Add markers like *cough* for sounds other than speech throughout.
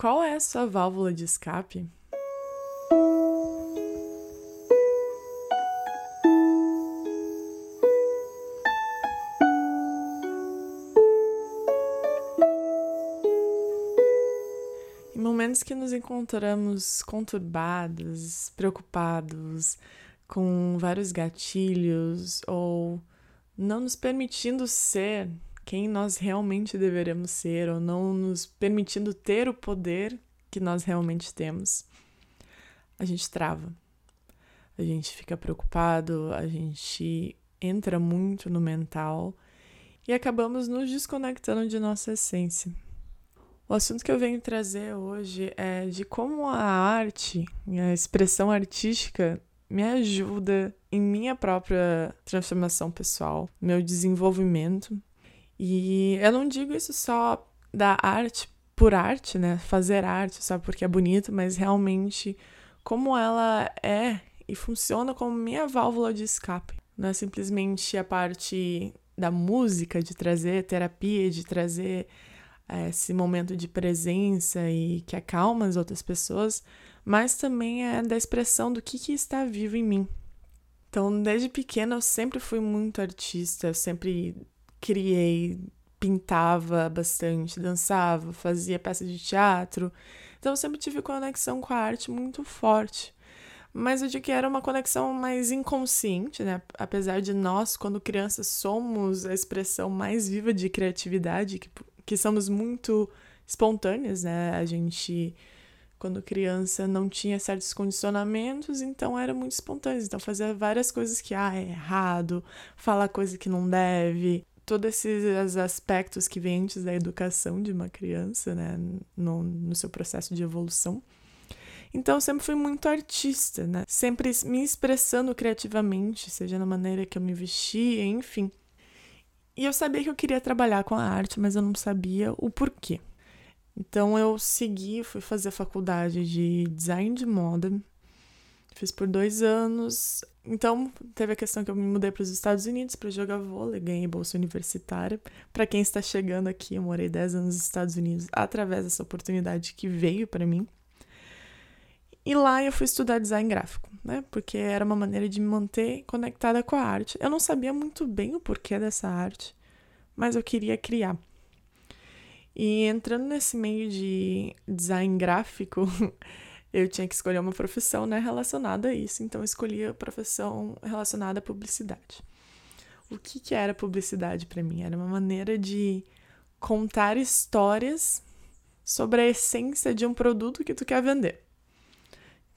Qual é a sua válvula de escape? Em momentos que nos encontramos conturbados, preocupados, com vários gatilhos ou não nos permitindo ser quem nós realmente deveremos ser ou não nos permitindo ter o poder que nós realmente temos, a gente trava. A gente fica preocupado, a gente entra muito no mental e acabamos nos desconectando de nossa essência. O assunto que eu venho trazer hoje é de como a arte, a expressão artística, me ajuda em minha própria transformação pessoal, meu desenvolvimento. E eu não digo isso só da arte por arte, né? Fazer arte só porque é bonito, mas realmente como ela é e funciona como minha válvula de escape. Não é simplesmente a parte da música, de trazer terapia, de trazer é, esse momento de presença e que acalma as outras pessoas, mas também é da expressão do que, que está vivo em mim. Então, desde pequena, eu sempre fui muito artista, eu sempre criei, pintava bastante, dançava, fazia peças de teatro. Então, eu sempre tive conexão com a arte muito forte. Mas eu digo que era uma conexão mais inconsciente, né? Apesar de nós, quando crianças, somos a expressão mais viva de criatividade, que, que somos muito espontâneas, né? A gente quando criança não tinha certos condicionamentos, então era muito espontâneo. Então fazia várias coisas que ah, é errado, falar coisa que não deve, todos esses aspectos que vêm antes da educação de uma criança, né, no, no seu processo de evolução. Então sempre fui muito artista, né? Sempre me expressando criativamente, seja na maneira que eu me vestia, enfim. E eu sabia que eu queria trabalhar com a arte, mas eu não sabia o porquê. Então eu segui, fui fazer faculdade de design de moda, fiz por dois anos. Então teve a questão que eu me mudei para os Estados Unidos para jogar vôlei, ganhei bolsa universitária. Para quem está chegando aqui, eu morei 10 anos nos Estados Unidos através dessa oportunidade que veio para mim. E lá eu fui estudar design gráfico, né? Porque era uma maneira de me manter conectada com a arte. Eu não sabia muito bem o porquê dessa arte, mas eu queria criar. E entrando nesse meio de design gráfico, *laughs* eu tinha que escolher uma profissão né, relacionada a isso, então eu escolhi a profissão relacionada à publicidade. O que, que era publicidade para mim? Era uma maneira de contar histórias sobre a essência de um produto que tu quer vender.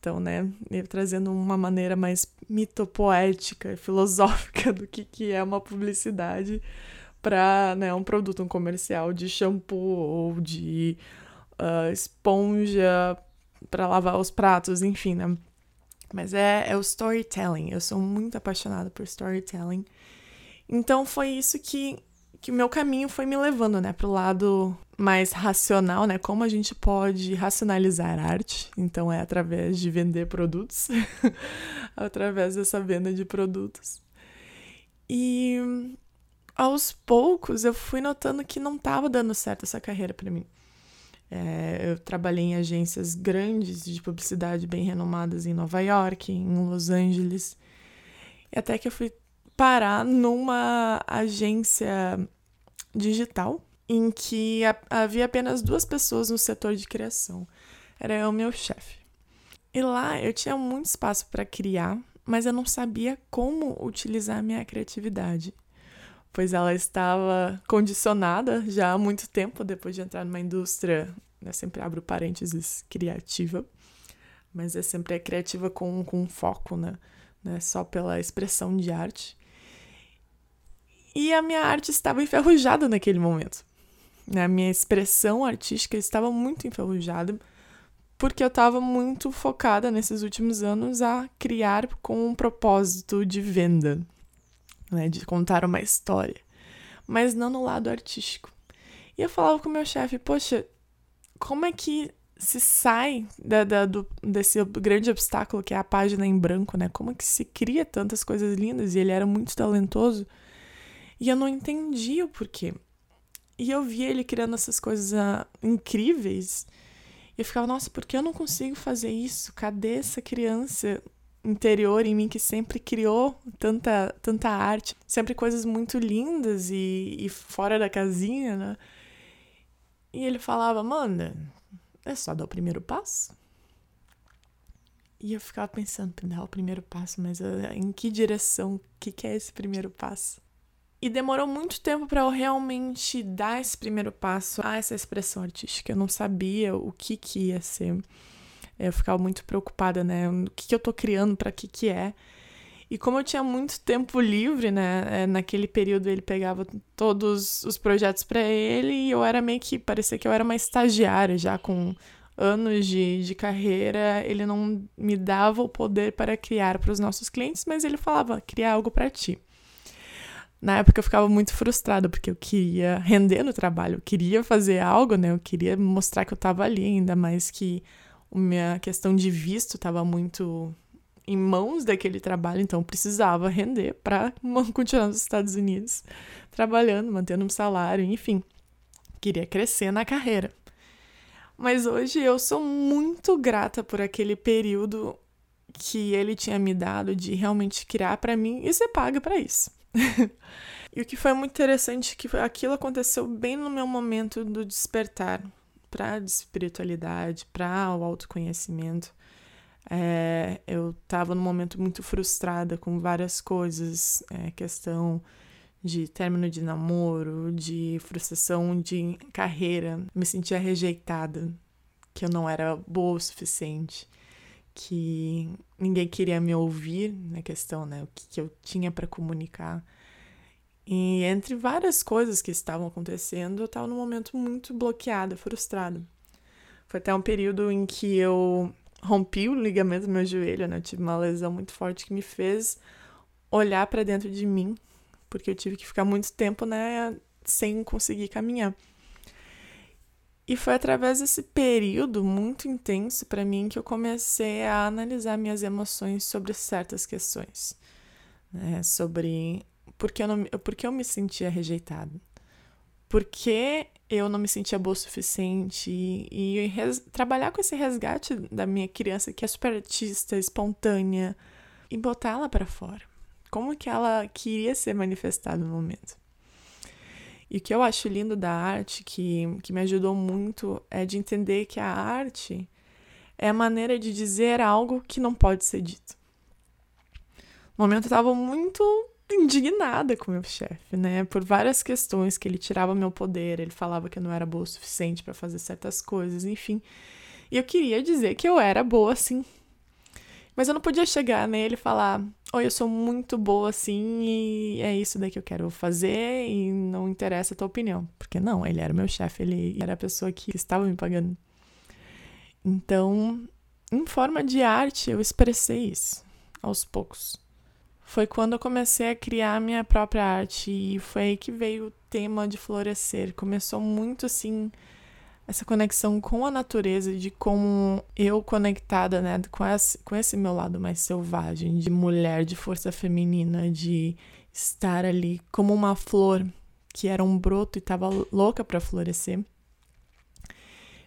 Então, né, trazendo uma maneira mais mitopoética, filosófica do que, que é uma publicidade para né, um produto, um comercial de shampoo ou de uh, esponja para lavar os pratos, enfim, né? Mas é, é o storytelling. Eu sou muito apaixonada por storytelling. Então foi isso que que o meu caminho foi me levando, né, pro lado mais racional, né, como a gente pode racionalizar arte. Então é através de vender produtos, *laughs* através dessa venda de produtos. E aos poucos eu fui notando que não estava dando certo essa carreira para mim. É, eu trabalhei em agências grandes de publicidade bem renomadas em Nova York, em Los Angeles, e até que eu fui parar numa agência digital em que havia apenas duas pessoas no setor de criação. Era eu e meu chefe. E lá eu tinha muito espaço para criar, mas eu não sabia como utilizar a minha criatividade pois ela estava condicionada já há muito tempo depois de entrar numa indústria, né, sempre abro parênteses, criativa, mas é sempre é criativa com, com foco, né, né, só pela expressão de arte. E a minha arte estava enferrujada naquele momento. Né, a minha expressão artística estava muito enferrujada, porque eu estava muito focada nesses últimos anos a criar com um propósito de venda, né, de contar uma história, mas não no lado artístico. E eu falava com o meu chefe, poxa, como é que se sai da, da, do, desse grande obstáculo que é a página em branco, né? Como é que se cria tantas coisas lindas? E ele era muito talentoso. E eu não entendia o porquê. E eu via ele criando essas coisas uh, incríveis. E eu ficava, nossa, por que eu não consigo fazer isso? Cadê essa criança interior em mim que sempre criou tanta, tanta arte, sempre coisas muito lindas e, e fora da casinha, né? E ele falava, Amanda, é só dar o primeiro passo. E eu ficava pensando, dar o primeiro passo, mas eh, em que direção? O que, que é esse primeiro passo? E demorou muito tempo para eu realmente dar esse primeiro passo a essa expressão artística. Eu não sabia o que, que ia ser. Eu ficava muito preocupada, né? O que, que eu tô criando, para que que é. E como eu tinha muito tempo livre, né? É, naquele período ele pegava todos os projetos para ele e eu era meio que. parecia que eu era uma estagiária já com anos de, de carreira. Ele não me dava o poder para criar para os nossos clientes, mas ele falava: criar algo para ti. Na época eu ficava muito frustrada porque eu queria render no trabalho, eu queria fazer algo, né? Eu queria mostrar que eu estava ali, ainda mais que minha questão de visto estava muito em mãos daquele trabalho, então precisava render para *laughs* continuar nos Estados Unidos trabalhando, mantendo um salário, enfim. Queria crescer na carreira. Mas hoje eu sou muito grata por aquele período que ele tinha me dado de realmente criar para mim e ser paga para isso. *laughs* e o que foi muito interessante é que aquilo aconteceu bem no meu momento do despertar, para a espiritualidade, para o autoconhecimento. É, eu estava num momento muito frustrada com várias coisas, é, questão de término de namoro, de frustração de carreira, me sentia rejeitada, que eu não era boa o suficiente, que ninguém queria me ouvir na questão, né, o que, que eu tinha para comunicar. E entre várias coisas que estavam acontecendo, eu estava num momento muito bloqueada, frustrada. Foi até um período em que eu rompi o ligamento do meu joelho, né? Eu tive uma lesão muito forte que me fez olhar para dentro de mim, porque eu tive que ficar muito tempo, né, sem conseguir caminhar. E foi através desse período muito intenso para mim que eu comecei a analisar minhas emoções sobre certas questões, né? Sobre porque eu, não, porque eu me sentia rejeitada. Porque eu não me sentia boa o suficiente. E, e res, trabalhar com esse resgate da minha criança, que é super artista, espontânea, e botar ela para fora. Como que ela queria ser manifestada no momento. E o que eu acho lindo da arte, que, que me ajudou muito, é de entender que a arte é a maneira de dizer algo que não pode ser dito. No momento eu estava muito indignada com meu chefe, né? Por várias questões que ele tirava meu poder, ele falava que eu não era boa o suficiente para fazer certas coisas, enfim. E eu queria dizer que eu era boa assim. Mas eu não podia chegar nele e falar: Oi, eu sou muito boa assim e é isso daí que eu quero fazer e não interessa a tua opinião. Porque não, ele era meu chefe, ele era a pessoa que estava me pagando. Então, em forma de arte, eu expressei isso aos poucos foi quando eu comecei a criar a minha própria arte e foi aí que veio o tema de florescer. Começou muito assim essa conexão com a natureza, de como eu conectada, né, com esse, com esse meu lado mais selvagem, de mulher, de força feminina, de estar ali como uma flor que era um broto e estava louca para florescer.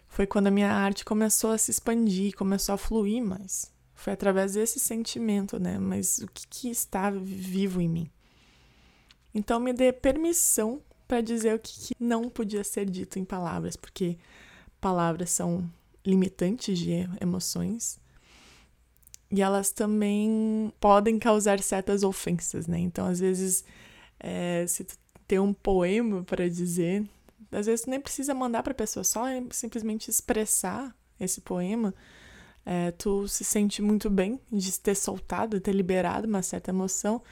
Foi quando a minha arte começou a se expandir, começou a fluir mais. Foi através desse sentimento, né? Mas o que, que está vivo em mim? Então me dê permissão para dizer o que, que não podia ser dito em palavras, porque palavras são limitantes de emoções e elas também podem causar certas ofensas, né? Então, às vezes, é, se tu tem um poema para dizer, às vezes tu nem precisa mandar para a pessoa, só simplesmente expressar esse poema é, tu se sente muito bem de ter soltado, ter liberado uma certa emoção.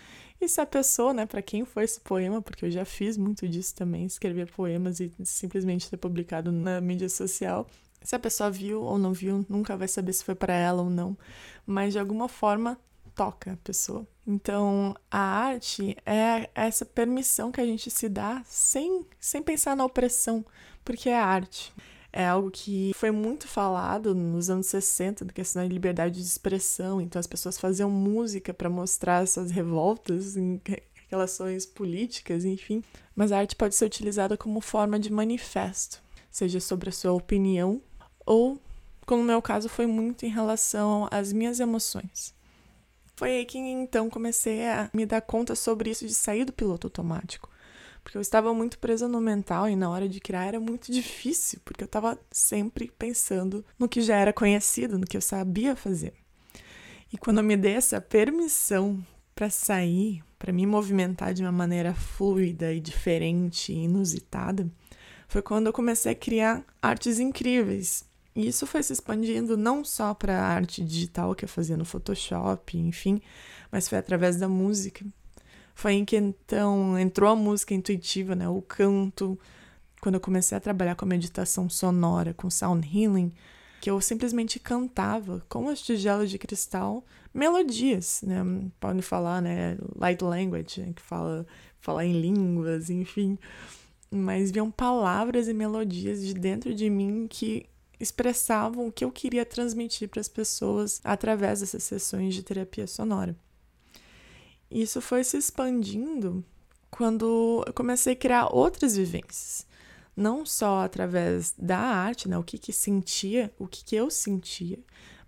E se a pessoa, né, para quem foi esse poema, porque eu já fiz muito disso também, escrever poemas e simplesmente ter publicado na mídia social. Se a pessoa viu ou não viu, nunca vai saber se foi para ela ou não, mas de alguma forma toca a pessoa. Então, a arte é essa permissão que a gente se dá sem, sem pensar na opressão, porque é arte é algo que foi muito falado nos anos 60, da questão da liberdade de expressão. Então as pessoas faziam música para mostrar essas revoltas em relações políticas, enfim. Mas a arte pode ser utilizada como forma de manifesto, seja sobre a sua opinião ou no meu caso foi muito em relação às minhas emoções. Foi aí que então comecei a me dar conta sobre isso de sair do piloto automático. Porque eu estava muito presa no mental e na hora de criar era muito difícil, porque eu estava sempre pensando no que já era conhecido, no que eu sabia fazer. E quando eu me dei essa permissão para sair, para me movimentar de uma maneira fluida e diferente e inusitada, foi quando eu comecei a criar artes incríveis. E isso foi se expandindo não só para a arte digital que eu fazia no Photoshop, enfim, mas foi através da música. Foi em que então entrou a música intuitiva, né, o canto, quando eu comecei a trabalhar com a meditação sonora, com sound healing, que eu simplesmente cantava com as tigelas de cristal melodias, né? Pode falar, né? Light language, que fala, fala em línguas, enfim. Mas viam palavras e melodias de dentro de mim que expressavam o que eu queria transmitir para as pessoas através dessas sessões de terapia sonora. Isso foi se expandindo quando eu comecei a criar outras vivências não só através da arte, né, o que que sentia, o que que eu sentia,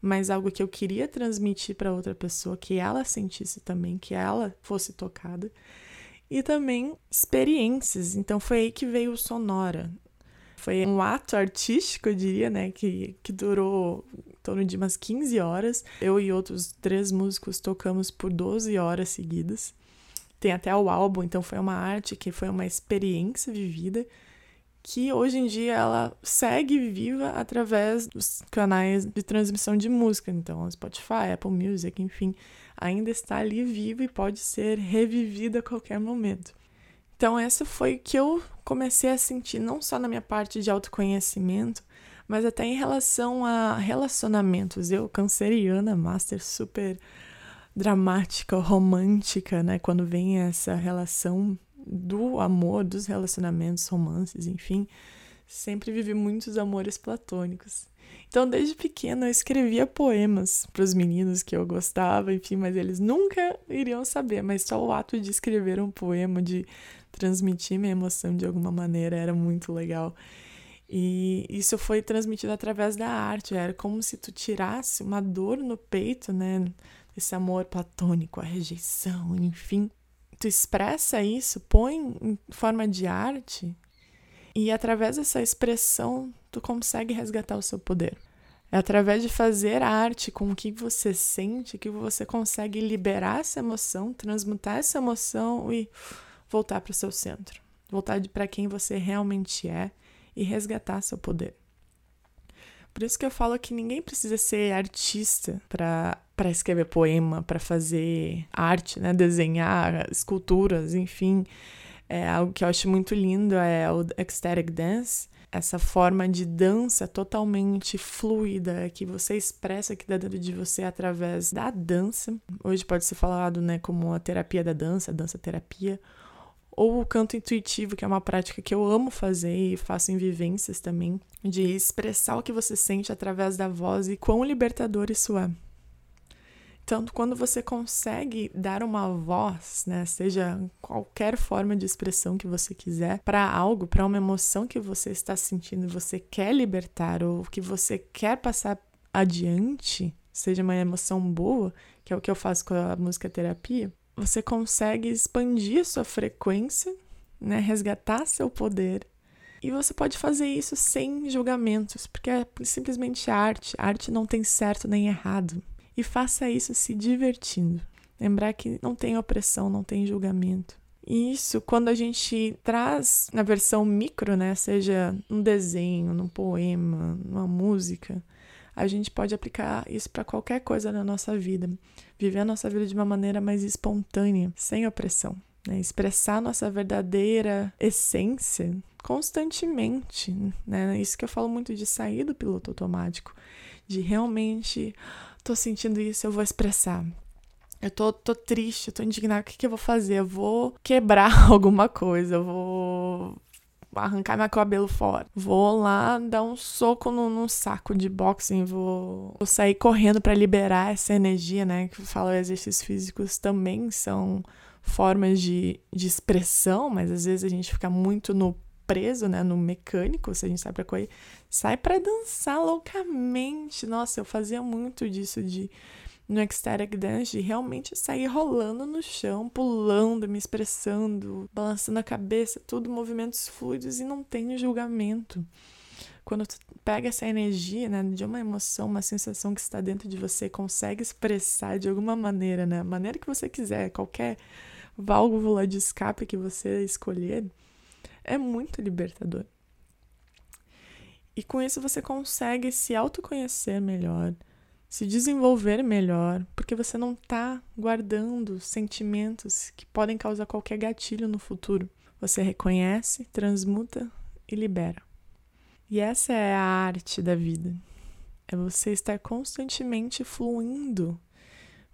mas algo que eu queria transmitir para outra pessoa, que ela sentisse também, que ela fosse tocada, e também experiências. Então foi aí que veio o Sonora. Foi um ato artístico, eu diria, né, que, que durou torno de umas 15 horas. Eu e outros três músicos tocamos por 12 horas seguidas. Tem até o álbum, então foi uma arte que foi uma experiência vivida que hoje em dia ela segue viva através dos canais de transmissão de música, então Spotify, Apple Music, enfim, ainda está ali viva e pode ser revivida a qualquer momento. Então essa foi que eu comecei a sentir não só na minha parte de autoconhecimento, mas até em relação a relacionamentos. Eu, canceriana, master super dramática, romântica, né, quando vem essa relação do amor, dos relacionamentos, romances, enfim, sempre vivi muitos amores platônicos. Então, desde pequena, eu escrevia poemas para os meninos que eu gostava, enfim, mas eles nunca iriam saber. Mas só o ato de escrever um poema, de transmitir minha emoção de alguma maneira, era muito legal. E isso foi transmitido através da arte. Era como se tu tirasse uma dor no peito, né? Esse amor platônico, a rejeição, enfim tu expressa isso, põe em forma de arte, e através dessa expressão tu consegue resgatar o seu poder. É através de fazer arte com o que você sente que você consegue liberar essa emoção, transmutar essa emoção e voltar para o seu centro, voltar para quem você realmente é e resgatar seu poder. Por isso que eu falo que ninguém precisa ser artista para para escrever poema, para fazer arte, né, desenhar esculturas, enfim. É algo que eu acho muito lindo é o ecstatic dance, essa forma de dança totalmente fluida que você expressa aqui dentro de você através da dança. Hoje pode ser falado, né, como a terapia da dança, dança terapia, ou o canto intuitivo, que é uma prática que eu amo fazer e faço em vivências também, de expressar o que você sente através da voz e quão libertador isso é. Tanto quando você consegue dar uma voz, né, seja qualquer forma de expressão que você quiser, para algo, para uma emoção que você está sentindo e você quer libertar ou que você quer passar adiante, seja uma emoção boa, que é o que eu faço com a música terapia, você consegue expandir sua frequência, né, resgatar seu poder. E você pode fazer isso sem julgamentos, porque é simplesmente arte. A arte não tem certo nem errado. E faça isso se divertindo. Lembrar que não tem opressão, não tem julgamento. E isso, quando a gente traz na versão micro, né, seja num desenho, num poema, numa música, a gente pode aplicar isso para qualquer coisa na nossa vida. Viver a nossa vida de uma maneira mais espontânea, sem opressão. Né? Expressar nossa verdadeira essência constantemente. Né? Isso que eu falo muito de sair do piloto automático, de realmente tô sentindo isso, eu vou expressar. Eu tô, tô triste, tô indignada, o que, que eu vou fazer? Eu vou quebrar *laughs* alguma coisa, eu vou arrancar meu cabelo fora. Vou lá dar um soco no, num saco de boxing, vou, vou sair correndo para liberar essa energia, né? Que fala exercícios físicos também são formas de, de expressão, mas às vezes a gente fica muito no preso, né, no mecânico, se a gente sai pra correr, sai para dançar loucamente. Nossa, eu fazia muito disso de no ecstatic dance, de realmente sair rolando no chão, pulando, me expressando, balançando a cabeça, tudo movimentos fluidos e não tem julgamento. Quando tu pega essa energia, né, de uma emoção, uma sensação que está dentro de você, consegue expressar de alguma maneira, né, maneira que você quiser, qualquer válvula de escape que você escolher, é muito libertador. E com isso você consegue se autoconhecer melhor, se desenvolver melhor, porque você não está guardando sentimentos que podem causar qualquer gatilho no futuro. Você reconhece, transmuta e libera. E essa é a arte da vida. É você estar constantemente fluindo,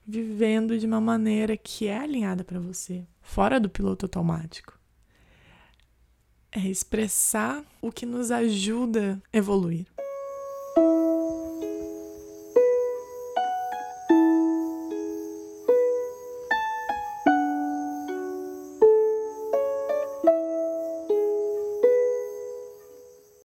vivendo de uma maneira que é alinhada para você, fora do piloto automático é expressar o que nos ajuda a evoluir.